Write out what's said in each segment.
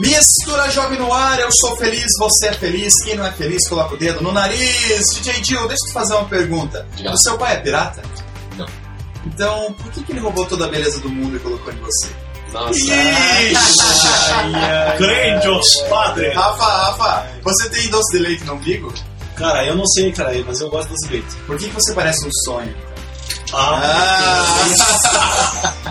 Mistura Jovem no ar, eu sou feliz, você é feliz. Quem não é feliz, coloca o dedo no nariz. DJ Jill, deixa eu te fazer uma pergunta. O seu pai é pirata? Não. Então, por que, que ele roubou toda a beleza do mundo e colocou em você? Nossa. Grandios padre! Rafa, Rafa, você tem doce de leite no umbigo? Cara, eu não sei, cara, mas eu gosto desse leite. Por que, que você parece um sonho? Ah.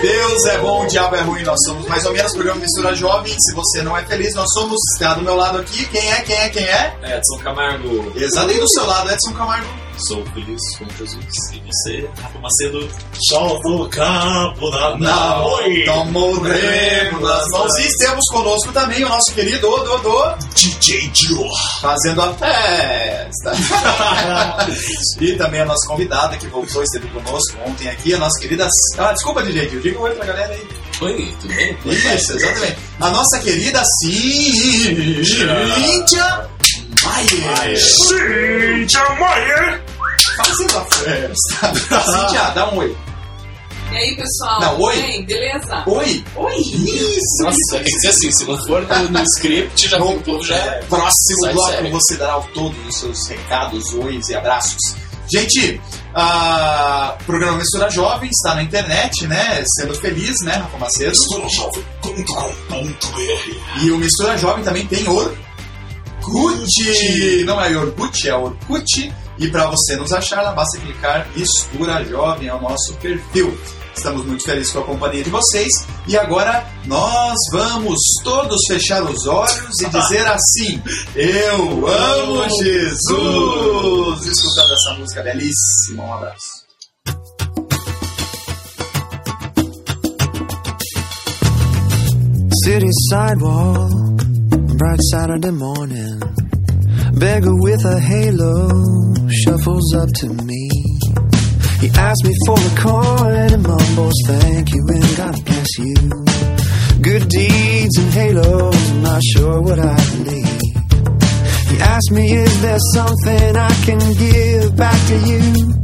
Deus é bom, o diabo é ruim. Nós somos mais ou menos programa Mistura Jovem. Se você não é feliz, nós somos. Está do meu lado aqui. Quem é? Quem é? Quem é? Edson Camargo. Exatamente do seu lado, Edson Camargo. Sou feliz com Jesus. E você, Rafa Macedo. sol do campo da Não, Oi! tomou o remo nas mãos. E temos conosco também o nosso querido Dodô, DJ Joe! fazendo a festa. e também a nossa convidada que voltou, esteve conosco ontem aqui, a nossa querida. Ah, desculpa, DJ, Gil, diga um oi pra galera aí. Oi, tudo bem? Isso, exatamente. A nossa querida Cíntia Maier. Cíntia Maier! Fazendo a festa. Cíntia, dá um oi. E aí, pessoal? Não, oi. Bem, beleza? Oi. Oi! Isso. Nossa, quer dizer assim, se não for no, no script, já No o povo já é. próximo Sai bloco sério. você dará todos os seus recados, ois e abraços. Gente, o programa Mistura Jovem está na internet, né? Sendo feliz, né, Rafa Macedo? Jovem.com.br E o Mistura Jovem também tem Orkut. Não é Orkut, é Orkut. E para você nos achar, lá basta clicar Mistura Jovem, é o nosso perfil. Estamos muito felizes com a companhia de vocês. E agora nós vamos todos fechar os olhos e dizer assim: Eu amo Jesus! Escutando essa música belíssima. Um abraço. City sidewalk, bright Saturday morning. Beggar with a halo shuffles up to me. He asks me for a coin and mumbles, Thank you and God bless you. Good deeds and halos, I'm not sure what I believe. He asks me, Is there something I can give back to you?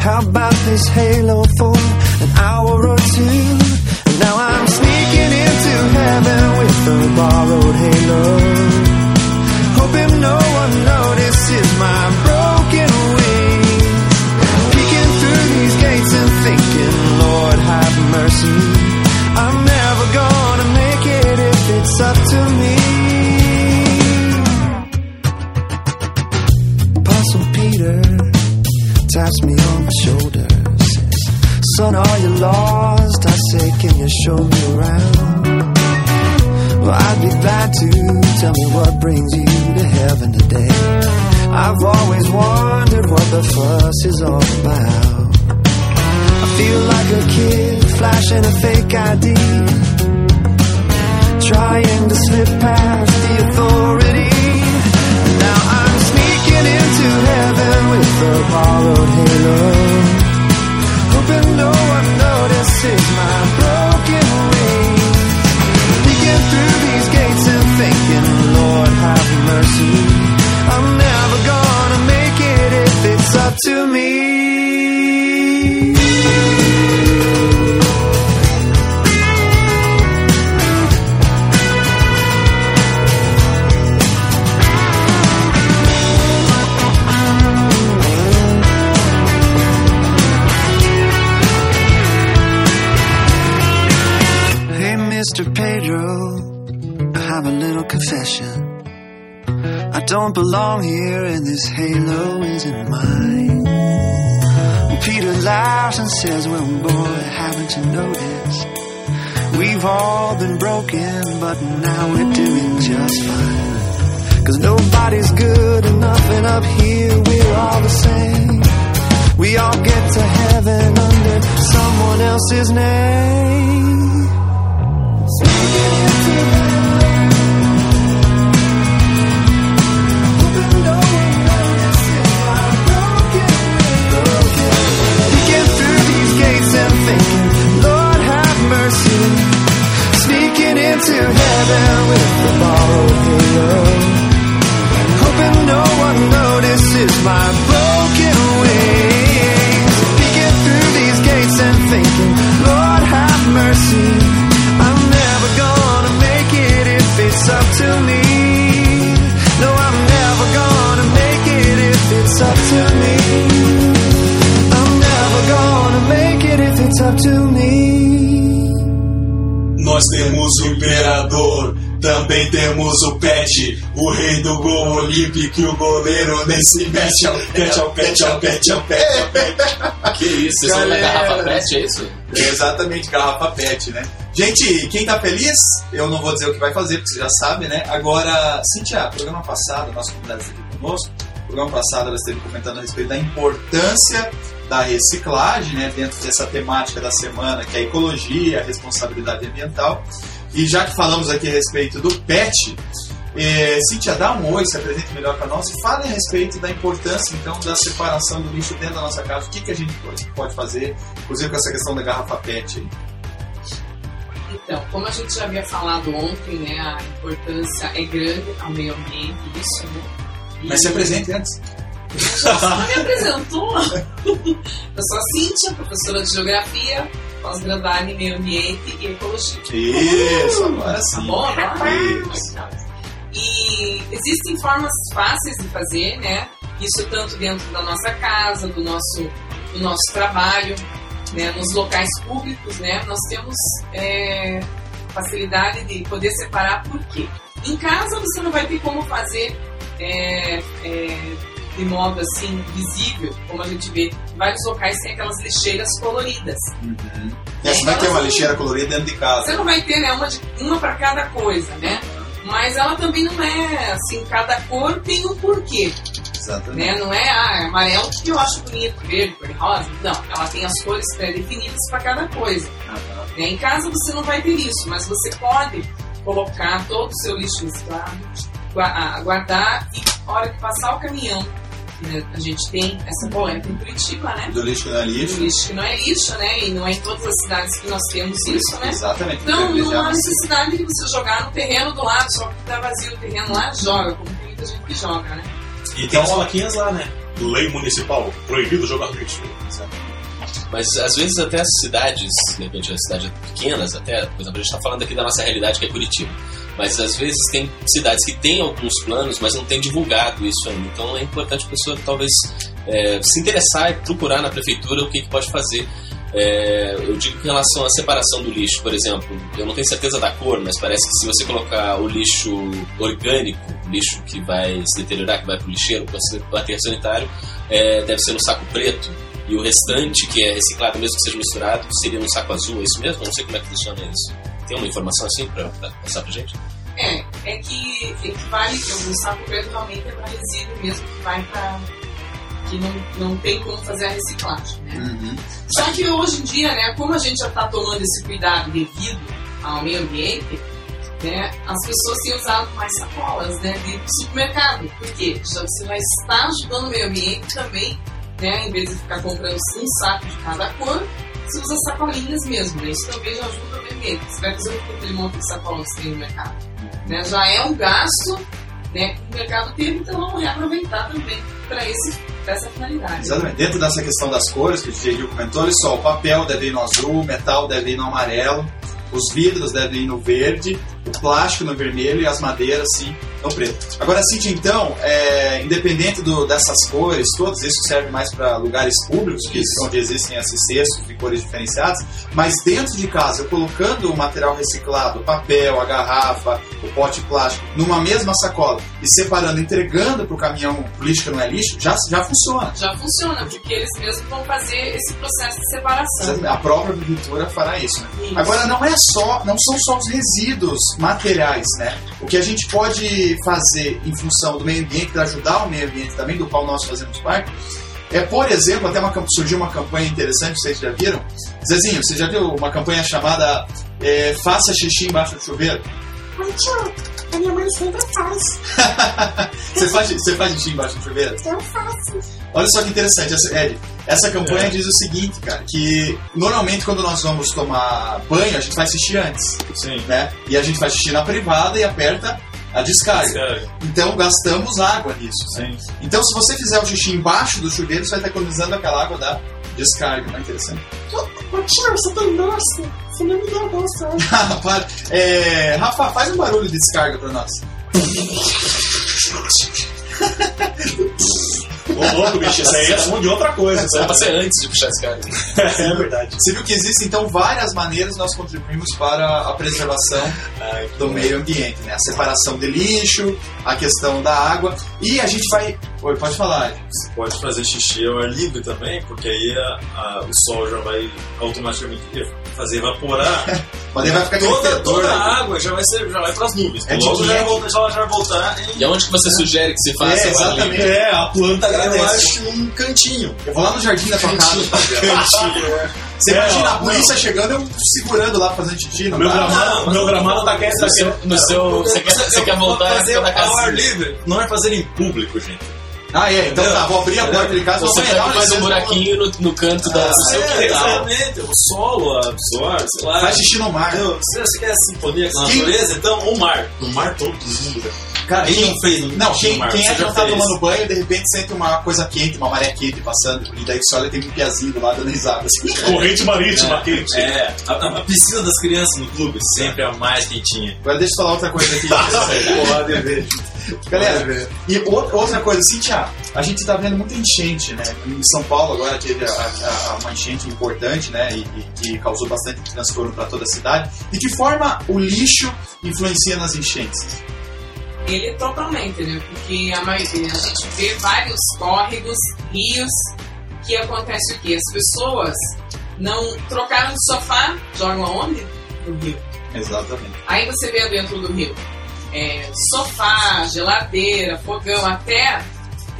How about this halo for an hour or two? And now I'm sneaking into heaven with a borrowed halo. Hoping no one notices my broken wings. Peeking through these gates and thinking, Lord, have mercy. I'm never gonna make it if it's up to me. Apostle Peter taps me on my shoulder. Says, Son, are you lost? I say, Can you show me around? Well, I'd be glad to. Tell me what brings you the fuss is all about. I feel like a kid flashing a fake ID. Trying to slip past the authority. Now I'm sneaking into heaven with a borrowed halo. Hoping no one notices my broken don't belong here, and this halo isn't mine. Peter laughs and says, Well, boy, haven't you noticed? We've all been broken, but now we're doing just fine. Cause nobody's good enough, and up here we're all the same. We all get to heaven under someone else's name. Olímpico e o goleiro nem se mexe. É o pet, é o pet, é o pet, é o pet, é o pet. Que isso? Vocês são da Galera. garrafa pet, é isso? Exatamente, garrafa pet, né? Gente, quem tá feliz, eu não vou dizer o que vai fazer, porque você já sabe, né? Agora, Cintia, programa passado, nosso convidado está aqui conosco, programa passado ela esteve comentando a respeito da importância da reciclagem, né? Dentro dessa temática da semana, que é a ecologia, a responsabilidade ambiental. E já que falamos aqui a respeito do PET, é, Cíntia, dá um oi, se apresente melhor para nós e fale a respeito da importância, então, da separação do lixo dentro da nossa casa. O que, que a gente pode, fazer, inclusive com essa questão da garrafa PET aí. Então, como a gente já havia falado ontem, né, a importância é grande ao meio ambiente, isso, né? E- Mas se apresente antes. Nossa, me apresentou. Eu sou a Cíntia, professora de Geografia, pós-graduada em Meio Ambiente e Ecologia. Isso, agora Tá sim. bom, né? Isso. Existem formas fáceis de fazer, né? Isso tanto dentro da nossa casa, do nosso, do nosso trabalho, né? nos locais públicos, né? Nós temos é, facilidade de poder separar por quê? Em casa você não vai ter como fazer é, é, de modo assim visível, como a gente vê. Em vários locais tem aquelas lixeiras coloridas. Uhum. É, você vai ter uma lixeira colorida dentro de Você casa. não vai ter né, uma, de- uma para cada coisa, né? Mas ela também não é assim, cada cor tem um porquê, Exatamente. né? Não é ah, é amarelo que eu acho bonito, verde, cor de rosa. Não, ela tem as cores pré-definidas para cada coisa. Aham. né? Em casa você não vai ter isso, mas você pode colocar todo o seu lixo reciclado, ah, guardar e a hora que passar o caminhão, a gente tem essa polêmica em Curitiba, né? Do lixo que não é Do lixo. lixo que não é lixo, né? E não é em todas as cidades que nós temos isso, né? Exatamente. Então, não há necessidade de você jogar no terreno do lado, só porque tá vazio o terreno lá, joga, como tem muita gente que joga, né? E tem as plaquinhas lá, né? Lei municipal, proibido jogar lixo. Mas às vezes até as cidades, de repente as cidades pequenas, até, por exemplo, a gente está falando aqui da nossa realidade que é Curitiba. Mas às vezes tem cidades que têm alguns planos, mas não têm divulgado isso ainda. Então é importante a pessoa talvez é, se interessar e procurar na prefeitura o que, que pode fazer. É, eu digo que em relação à separação do lixo, por exemplo, eu não tenho certeza da cor, mas parece que se você colocar o lixo orgânico, lixo que vai se deteriorar, que vai para o lixeiro, para o aterro sanitário, é, deve ser no saco preto. E o restante, que é reciclado, mesmo que seja misturado, seria no saco azul, é isso mesmo? Eu não sei como é que funciona isso. Tem uma informação assim para passar pra gente? É, é que equivale, o saco preto realmente é para resíduo mesmo, que vai para. que não, não tem como fazer a reciclagem, né? Uhum. Só que hoje em dia, né, como a gente já está tomando esse cuidado devido ao meio ambiente, né, as pessoas têm usado mais sacolas né, de supermercado. Por quê? Já você vai estar ajudando o meio ambiente também, né, em vez de ficar comprando um saco de cada cor, você usa sacolinhas mesmo. Né, isso também já ajuda o ambiente. Você vai fazer um aquele monte de sacolas que tem no mercado. Né, já é um gasto né, que o mercado teve, então vamos reaproveitar também para essa finalidade. Exatamente. Dentro dessa questão das cores que o Gil comentou, olha só, o papel deve ir no azul, o metal deve ir no amarelo, os vidros devem ir no verde, o plástico no vermelho e as madeiras, sim, no preto. Agora, Cid, então, é, independente do- dessas cores, todas, isso serve mais para lugares públicos, que Isso. onde existem esses cestos de cores diferenciadas, mas dentro de casa, eu colocando o material reciclado, o papel, a garrafa, o pote plástico, numa mesma sacola e separando, entregando para o caminhão lixo que não é lixo, já, já funciona. já funciona, porque eles mesmos vão fazer esse processo de separação. A própria prefeitura fará isso. né? Isso. Agora não é só, não são só os resíduos materiais, né? O que a gente pode fazer em função do meio ambiente, para ajudar o meio ambiente também, do qual nós fazemos parte, é, por exemplo, até uma, surgiu uma campanha interessante, vocês já viram? Zezinho, você já viu uma campanha chamada é, Faça Xixi Embaixo do Chuveiro? A minha mãe sempre faz. Você faz, você faz xixi embaixo do chuveiro? Eu faço. Olha só que interessante, essa, Ed, essa campanha diz o seguinte, cara, que normalmente quando nós vamos tomar banho, a gente faz xixi antes, Sim. né? E a gente faz xixi na privada e aperta a descarga. Sério. Então gastamos água nisso. Sim. Então se você fizer o xixi embaixo do chuveiro, você vai estar economizando aquela água da descarga, não é interessante? Tio, você tem doce? Você não me deu doce hoje. Para. É, Rafa, faz um barulho de descarga pra nós. Ô louco, bicho, isso aí é som de outra coisa, Isso era pra sabe? ser antes de puxar esse cara. É verdade. Você viu que existem, então, várias maneiras nós contribuímos para a preservação do meio ambiente, né? A separação de lixo, a questão da água. E a gente vai... Oi, pode falar. Você pode fazer xixi ao ar livre também, porque aí a- a- o sol já vai automaticamente fazer evaporar Mas aí vai ficar toda, toda né? a água, já vai, ser, já vai pras nuvens. É Logo já vai, quem? voltar, já, já vai voltar E aonde que você sugere que se faça? É, exatamente. livre? É, a planta Eu agradece. acho um cantinho. Eu vou lá no jardim da tua casa. Cantinho, é. Você É, imagina ó, a polícia chegando eu segurando lá fazendo xixi. Não Meu gramado, meu gramado tá quente, tá No seu, você, quer, você quer voltar à fazer ao ar livre. Não é fazer em público, gente. Ah, é. Então tá, vou abrir a porta de casa. Você dar mais um buraquinho no, no canto da, do seu É, quintal. exatamente. O solo absorve, sei lá. Faz xixi no mar. Se você quer sintonia com a Quem- natureza, então o mar. No mar todo mundo. cara. Cara, Quem quem, não fez não, quem, mar? quem é que não tá fez? tomando banho de repente sente uma coisa quente, uma maré quente passando, e daí você olha tem um piazinho do lado dando risada. Assim. Corrente marítima quente. É, a, a piscina das crianças no clube sempre é a mais quentinha. Agora deixa eu falar outra coisa aqui. Porra, dever. Galera, e outra, coisa, Cintia, a gente tá vendo muita enchente, né? Em São Paulo agora teve a- a- a- uma enchente importante, né? E, e que causou bastante transtorno para toda a cidade. De que forma o lixo influencia nas enchentes? Ele totalmente, né? Porque a maioria, a gente vê vários córregos, rios, que acontece o quê? As pessoas não trocaram de sofá, jogam aonde? No rio. Exatamente. Aí você vê dentro do rio é, sofá, geladeira, fogão, até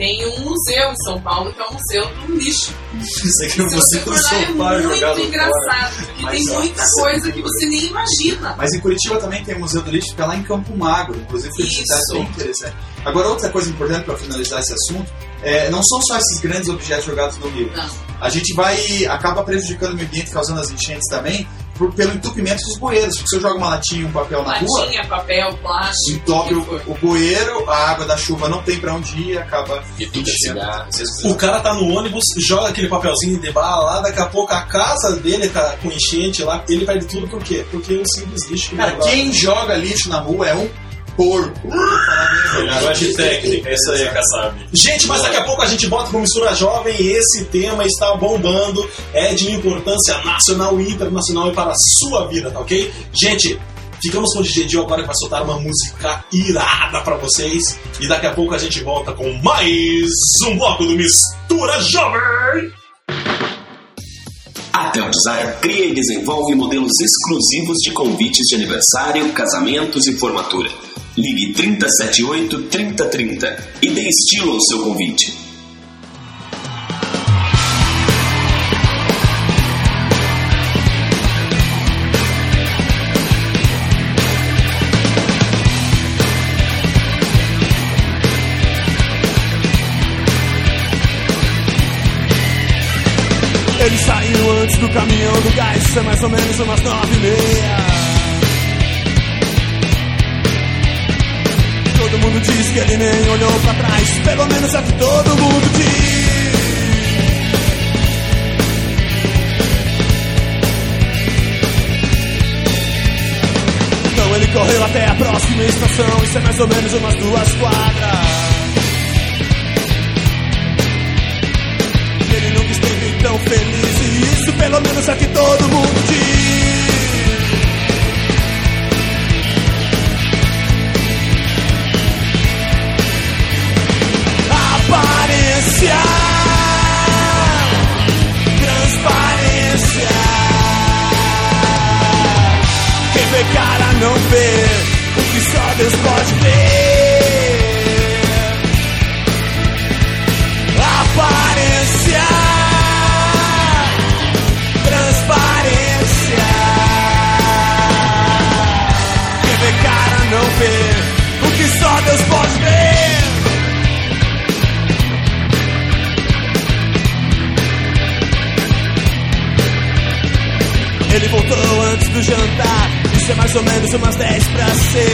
tem um museu em São Paulo que é o Museu do Lixo. Isso aqui Se você for lá, é muito engraçado, porque Mas, tem muita coisa que você nem imagina. Mas em Curitiba também tem o Museu do Lixo, fica lá em Campo Magro, inclusive foi Isso. cidade bem interessante. Agora, outra coisa importante para finalizar esse assunto, é, não são só esses grandes objetos jogados no rio. Não. A gente vai, acaba prejudicando o meio ambiente, causando as enchentes também, por- pelo entupimento dos bueiros. Porque se eu jogo uma latinha e um papel na rua, Latinha, papel, plástico. entope o o, o bueiro, a água da chuva não tem para onde ir, acaba E tudo é O cara tá no ônibus, joga aquele papelzinho de bala lá, daqui a pouco a casa dele tá com enchente lá, ele perde tudo por quê? Porque é um simples lixo. que Cara, joga. quem joga lixo na rua é um porco. Linguagem técnica, é isso aí, Kassab. Gente, mas daqui a pouco a gente bota pro Mistura Jovem e esse tema está bombando, é de importância nacional e internacional e para a sua vida, tá ok? Gente, ficamos com o DJ Dio agora que vai soltar uma música irada pra vocês e daqui a pouco a gente volta com mais um bloco do Mistura Jovem! A Tel Design cria e desenvolve modelos exclusivos de convites de aniversário, casamentos e formatura. Ligue 378 3030 e dê estilo ao seu convite. Ele saiu antes do caminhão do gás, é mais ou menos umas nove e meia. Diz que ele nem olhou pra trás, pelo menos é que todo mundo diz. Então ele correu até a próxima estação, isso é mais ou menos umas duas quadras. Ele nunca esteve tão feliz E isso pelo menos é que todo mundo diz não vê O que só Deus pode ver umas 10 pra ser.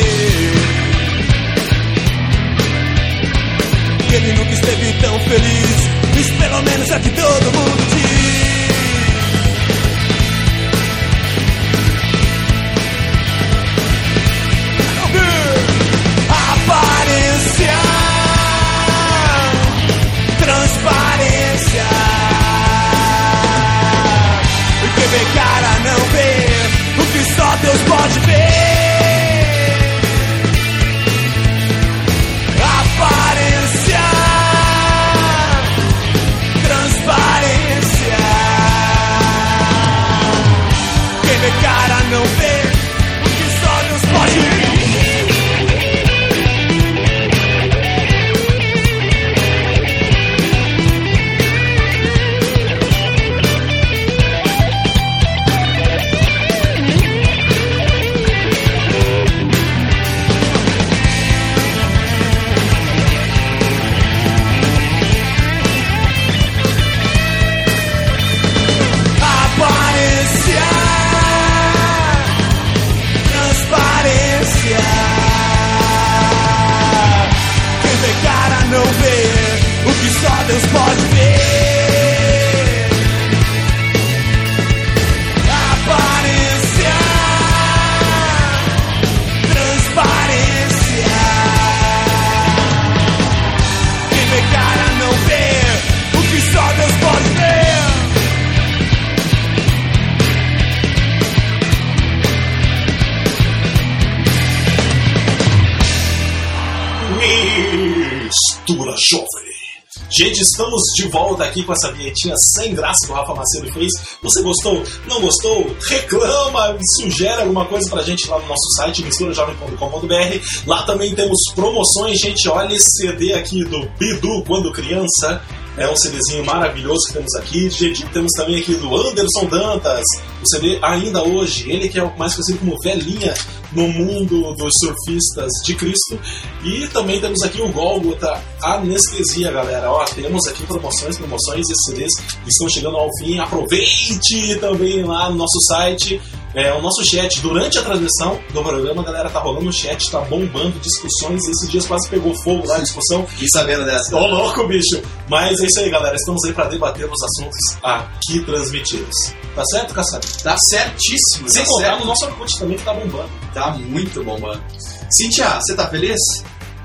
Gente, estamos de volta aqui com essa vinhetinha sem graça que o Rafa Macedo fez. Você gostou? Não gostou? Reclama, sugere alguma coisa pra gente lá no nosso site, misturajovem.com.br. Lá também temos promoções, gente. Olha esse CD aqui do Bidu quando criança. É um CDzinho maravilhoso que temos aqui. Temos também aqui do Anderson Dantas, o CD ainda hoje. Ele que é mais conhecido como Velhinha no mundo dos surfistas de Cristo. E também temos aqui o Golgota Anestesia, galera. Ó, temos aqui promoções, promoções. Esses CDs estão chegando ao fim. Aproveite também lá no nosso site. É, o nosso chat, durante a transmissão do programa, a galera tá rolando o chat, tá bombando discussões. Esses dias quase pegou fogo lá a discussão. Fiquei sabendo dessa. Ô louco, bicho! Mas é isso aí, galera. Estamos aí pra debater os assuntos aqui transmitidos. Tá certo, Caçado? Tá certíssimo. Sem tá contar certo. no nosso Orkut também que tá bombando. Tá muito bom, mano. Cintia, você tá feliz?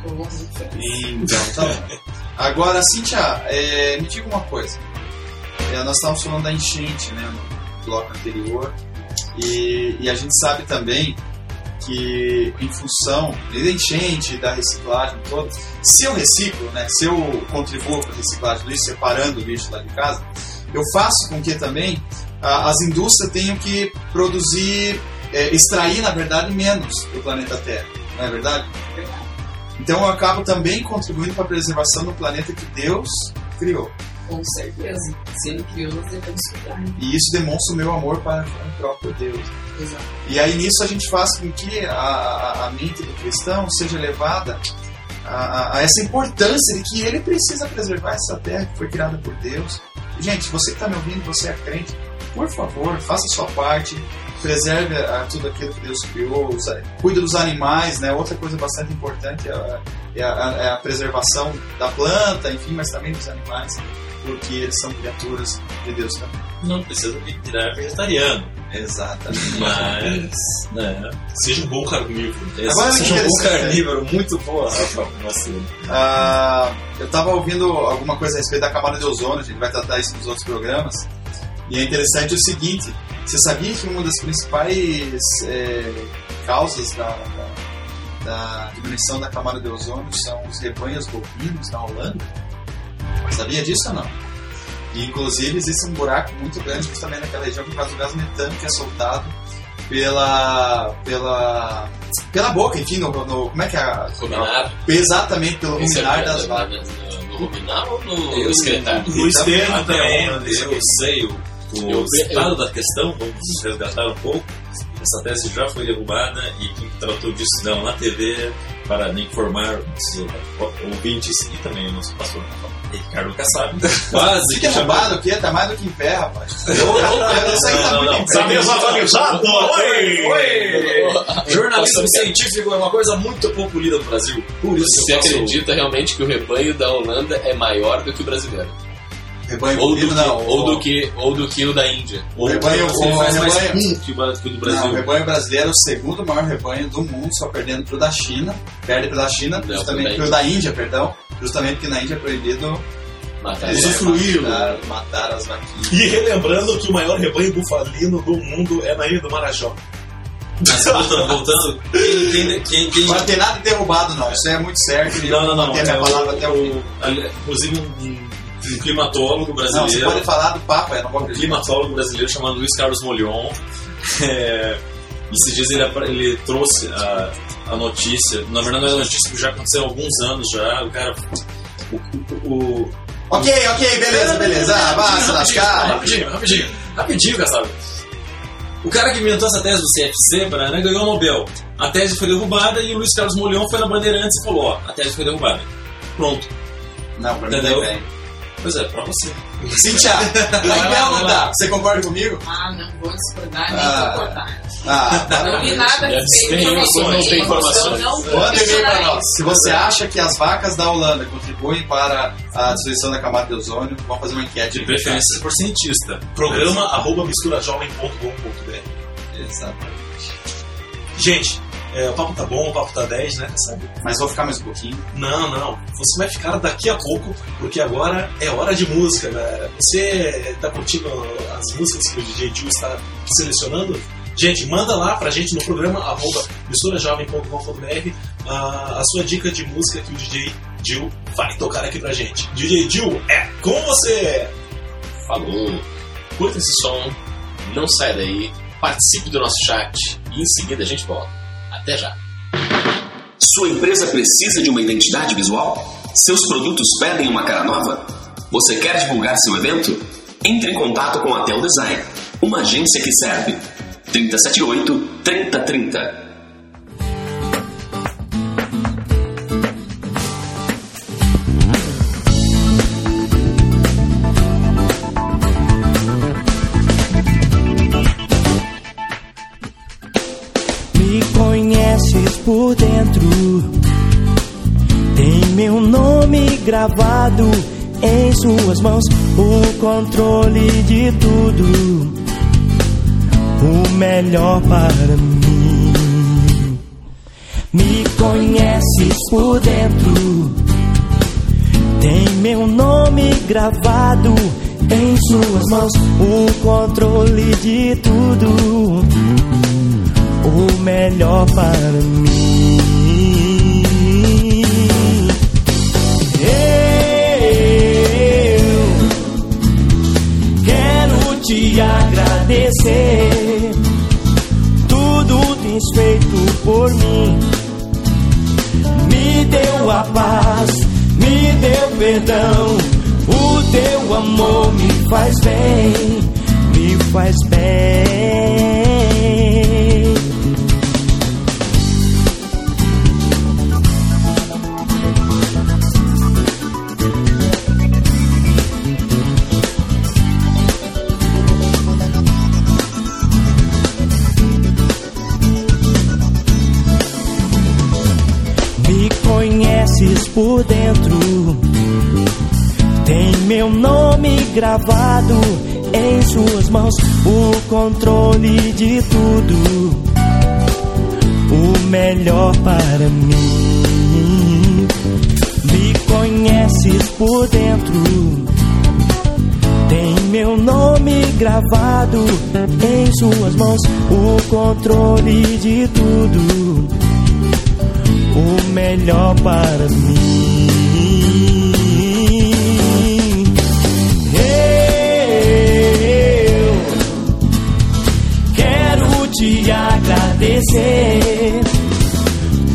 Tô muito feliz. Então, tá bom. Agora, Cintia, é, me diga uma coisa. É, nós estávamos falando da enchente, né, no bloco anterior. E, e a gente sabe também que, em função da enchente, da reciclagem toda, se eu reciclo, né, se eu contribuo para a reciclagem do lixo, separando o lixo lá de casa, eu faço com que também ah, as indústrias tenham que produzir, é, extrair, na verdade, menos do planeta Terra. Não é verdade? Então eu acabo também contribuindo para a preservação do planeta que Deus criou. Com certeza. Se ele criou, nós devemos cuidar. E isso demonstra o meu amor para o próprio Deus. Exato. E aí nisso a gente faz com que a, a, mente do cristão seja levada a, a- essa importância de que ele precisa preservar essa terra que foi criada por Deus. Gente, você que está me ouvindo, você é crente, por favor, faça a sua parte, preserve a- tudo aquilo que Deus criou, cuide dos animais, né? Outra coisa bastante importante é a, é a- é a preservação da planta, enfim, mas também dos animais, porque eles são criaturas de Deus também. Não precisa virar vegetariano, Exatamente. mas. né, Seja um bom carnívoro. Agora, seja um bom carnívoro, muito boa, Rafa Macedo. Ah, eu estava ouvindo alguma coisa a respeito da camada de ozônio, a gente vai tratar isso nos outros programas. E é interessante o seguinte: você sabia que uma das principais é, causas da, da- da diminuição da camada de ozônio são os rebanhos bovinos na Holanda? Sabia disso ou não? E, inclusive existe um buraco muito grande justamente naquela região por causa do gás metano que é soltado pela pela pela boca, enfim, no, no- como é que é? a- Ruminar. Exatamente, pelo é ruminar no- das no- vacas. No, no ruminar ou no excretar? No externo também. onde eu sei o, o estado da questão, vamos resgatar um pouco. Essa tese já foi derrubada e quem tratou disso não na TV para informar os ouvintes e também o nosso pastor Ricardo Kassab. Quase Fica que chamou- roubado o quê? Tá mais do que em pé, rapaz. Eu, eu, eu, tá Não, não, muito não. em pé. Sabe desatualizado? Oi! Oi! Jornalismo científico é uma coisa muito pouco lida no Brasil. Por isso Você acredita realmente que o rebanho da Holanda é maior do que o brasileiro? Rebanho Ou do, que, não. ou, do que, ou do que o da Índia? Ou rebanho- o mais rebanho- um que o do Não, o Brasil. rebanho brasileiro é o segundo maior rebanho do mundo, só perdendo pro da China. Perde pro da China, Não, justamente pro da Índia, perdão. Justamente porque na Índia é proibido Matar usufruí-lo. Mataram, mataram as vaquinhas. E relembrando que o maior rebanho bufalino do mundo é na Ilha do Marajó. Mas voltando, voltando quem, quem, quem, quem- Não vai ter nada derrubado, não. Isso é muito certo. e Não, não, não. a É minha palavra até o fim. o, inclusive um, um climatólogo Não, você brasileiro. pode falar do Papa, vou um climatólogo brasileiro chamado Luiz Carlos Molion. É, esses dias ele, ele trouxe a, a notícia. Na verdade, não é uma notícia que já aconteceu há alguns anos já. O cara. O, o, o- Ok, ok, beleza, beleza. Ah, vai se lascar. Rapidinho, rapidinho, rapidinho, Kassab. O cara que inventou essa tese do CFC pra, né, ganhou o Nobel. A tese foi derrubada e o Luiz Carlos Molion foi na Bandeirantes e falou: ó, a tese foi derrubada. Pronto. Não, pra mim Entendeu? não bem. Pois é, pra você. Cintia, legal, não dá? Você concorda comigo? Ah, não vou discordar nem Ah. concordar. Ah, Não vi nada informações, informações. tem informações. Não Manda e-mail pra questionar nós. Se você acha que as vacas da Holanda contribuem para a destruição da camada de ozônio, vamos fazer uma enquete. De preferência por cientista. Programa arroba misturajovem.com.br Exatamente. Gente, é, o papo tá bom, o papo tá 10, né? Sabe? Mas vou ficar mais um pouquinho. Não, não. Você vai ficar daqui a pouco, porque agora é hora de música, galera. Você tá curtindo as músicas que o DJ Gil está selecionando? Gente, manda lá pra gente no programa arroba misturajovem.com.br a, a sua dica de música que o DJ Gil vai tocar aqui pra gente. DJ Gil, é com você! Falou. Curta esse som, não sai daí, participe do nosso chat e em seguida a gente volta. Até já. Sua empresa precisa de uma identidade visual? Seus produtos pedem uma cara nova? Você quer divulgar seu evento? Entre em contato com a Tel Design, uma agência que serve. 378 3030 dentro. Tem meu nome gravado em suas mãos. O controle de tudo. O melhor para mim. Me conheces por dentro. Tem meu nome gravado em suas mãos. O controle de tudo o melhor para mim. Agradecer. Tudo tens feito por mim. Me deu a paz, me deu perdão. O teu amor me faz bem, me faz bem. Conheces por dentro. Tem meu nome gravado em suas mãos. O controle de tudo. O melhor para mim. Me conheces por dentro. Tem meu nome gravado em suas mãos. O controle de tudo o melhor para mim. Eu quero te agradecer.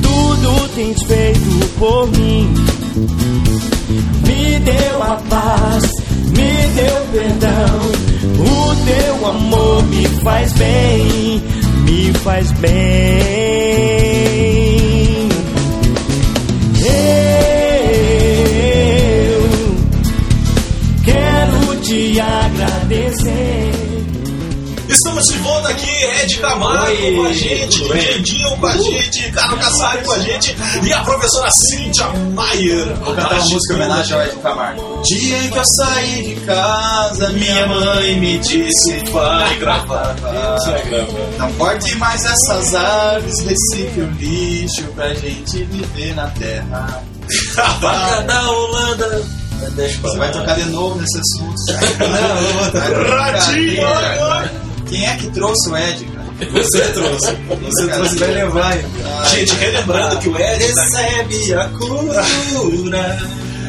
Tudo tens feito por mim. Me deu a paz, me deu perdão. O teu amor me faz bem, me faz bem. Camargo com a gente, DJ Dinho com a gente, Carlos Cassari com a gente e a professora Cíntia Maier. Vou cantar uma música em homenagem ao Ed Camargo. Dia em que eu saí de casa, minha mãe me disse vai gravar. Não corte mais essas árvores, recicle o lixo pra gente viver na terra. Vaca da Holanda Você vai tocar de novo nesse assunto. Não. Quem é que trouxe o Ed? Você trouxe. Você trouxe, vai levar ainda. Gente, relembrando que o Ed tá Recebe a cura.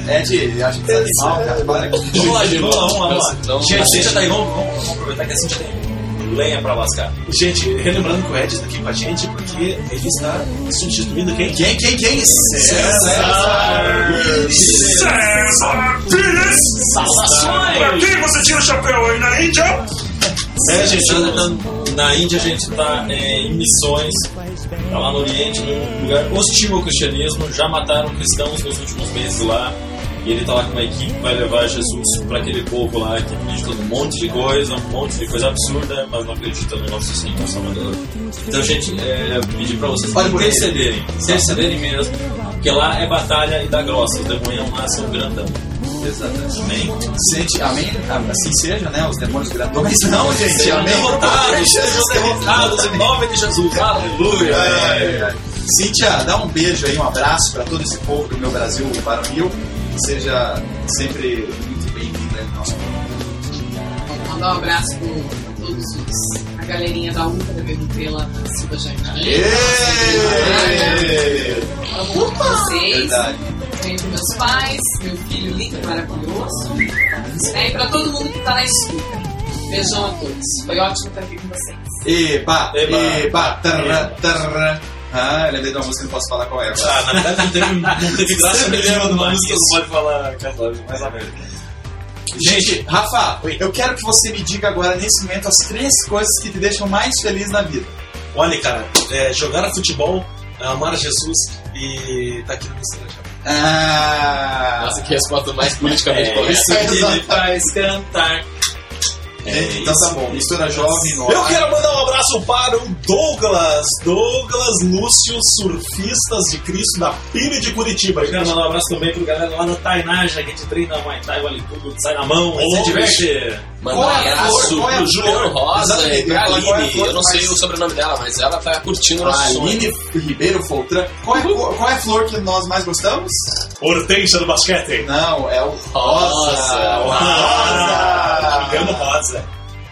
Ed, acho que é animal, cara. Vamos lá, gente, vamos lá, vamos lá. Vamos lá. Não, gente, a Cintia não. tá aí, vamos, vamos, vamos aproveitar que a Cintia tem lenha pra lascar. Gente, relembrando que o Ed tá aqui com a gente porque ele está substituindo quem? Quem, quem, quem? César Pires! Saudações! Pra quem você tira o chapéu aí na Índia? É, gente, Na, na Índia a gente tá é, em missões, tá lá no Oriente, num lugar hostil ao cristianismo, já mataram cristãos nos últimos meses lá. E ele tá lá com uma equipe que vai levar Jesus para aquele povo lá que acredita num monte de coisa, um monte de coisa absurda, mas não acredita no nosso Senhor Salvador. Então, gente, é, pedir pra vocês intercederem, intercederem mesmo, porque lá é batalha e dá grossa, os demônios lá são grandão. Exatamente. Amém? Sente, amém? Ah, Assim seja, né? Os demônios grandões. Não, gente. Sejam amém. derrotados, sejam derrotados em nome de Jesus. Aleluia. Ai, ai. Cíntia, dá um beijo aí, um abraço para todo esse povo do meu Brasil varonil. Seja sempre muito bem-vindo aí no nosso mandar um abraço para todos os. a galerinha da UPA da Venutrela da Silva Jardim. Amo vocês. Verdade. Beijo para meus pais, meu filho lindo e maravilhoso. É, e para todo mundo que está na escuta. Beijão a todos. Foi ótimo estar aqui com vocês. Eba, Eba. eba, tarra, tarra. Ah, eu lembrei de uma música que não posso falar qual é. agora. Ah, na verdade não teve, não teve graça de uma mas música, não pode falar Carlos, mais ou menos. Gente, Rafa, eu quero que você me diga agora, nesse momento, as três coisas que te deixam mais feliz na vida. Olha, cara, é, jogar futebol, amar Jesus e tá aqui no Instagram. Ah, Nossa, que resposta mais politicamente É correta. isso que me faz cantar. Gente, então tá bom. Mistura jovem no Eu quero mandar um abraço para o Douglas, Douglas Lúcio, surfistas de Cristo da Pire de Curitiba. Eu quero mandar um abraço também pro galera lá no Tainaja, que a gente treina Muay Thai, vale tudo, sai na mão, Ô, se diverte. Manda um Qual é a abraço flor? Qual é? Juliano Rosa e é a Aline. Eu não sei o sobrenome dela, mas ela tá curtindo o nosso. Aline Ribeiro Foltran. Qual é, qual é a flor que nós mais gostamos? Hortência do basquete. Não, é o Rosa. Ah, Rosa. Rosa.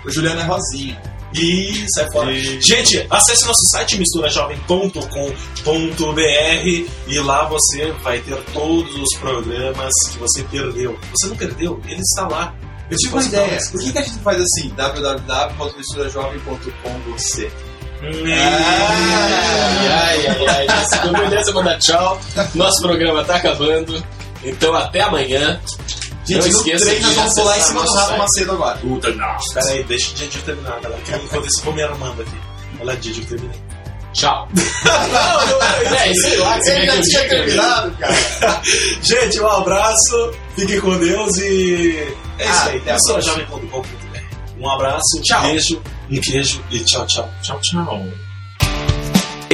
O Juliano é rosinha. E sai fora. Gente, acesse nosso site misturajovem.com.br e lá você vai ter todos os programas que você perdeu. Você não perdeu, ele está lá. Eu tive uma ideia. Por que, que a gente faz assim? www.misturajovem.com você? Ai, ai, ai, ai. Beleza, manda tchau. Nosso programa tá acabando. Então até amanhã. Gente, não de nós vamos pular em cima do site. Macedo agora. Puta, não. Pera aí, deixa o Didi terminar, galera. que Enquanto vou me armando aqui. Olha lá, Didi, eu terminei. Tchau. É, sei lá você eu diga. terminado, cara. Gente, um abraço, fiquem com Deus e é isso Ah, aí. até a misturajovem.com.br Um abraço, Tchau. um beijo, um queijo e tchau, tchau. Tchau, tchau.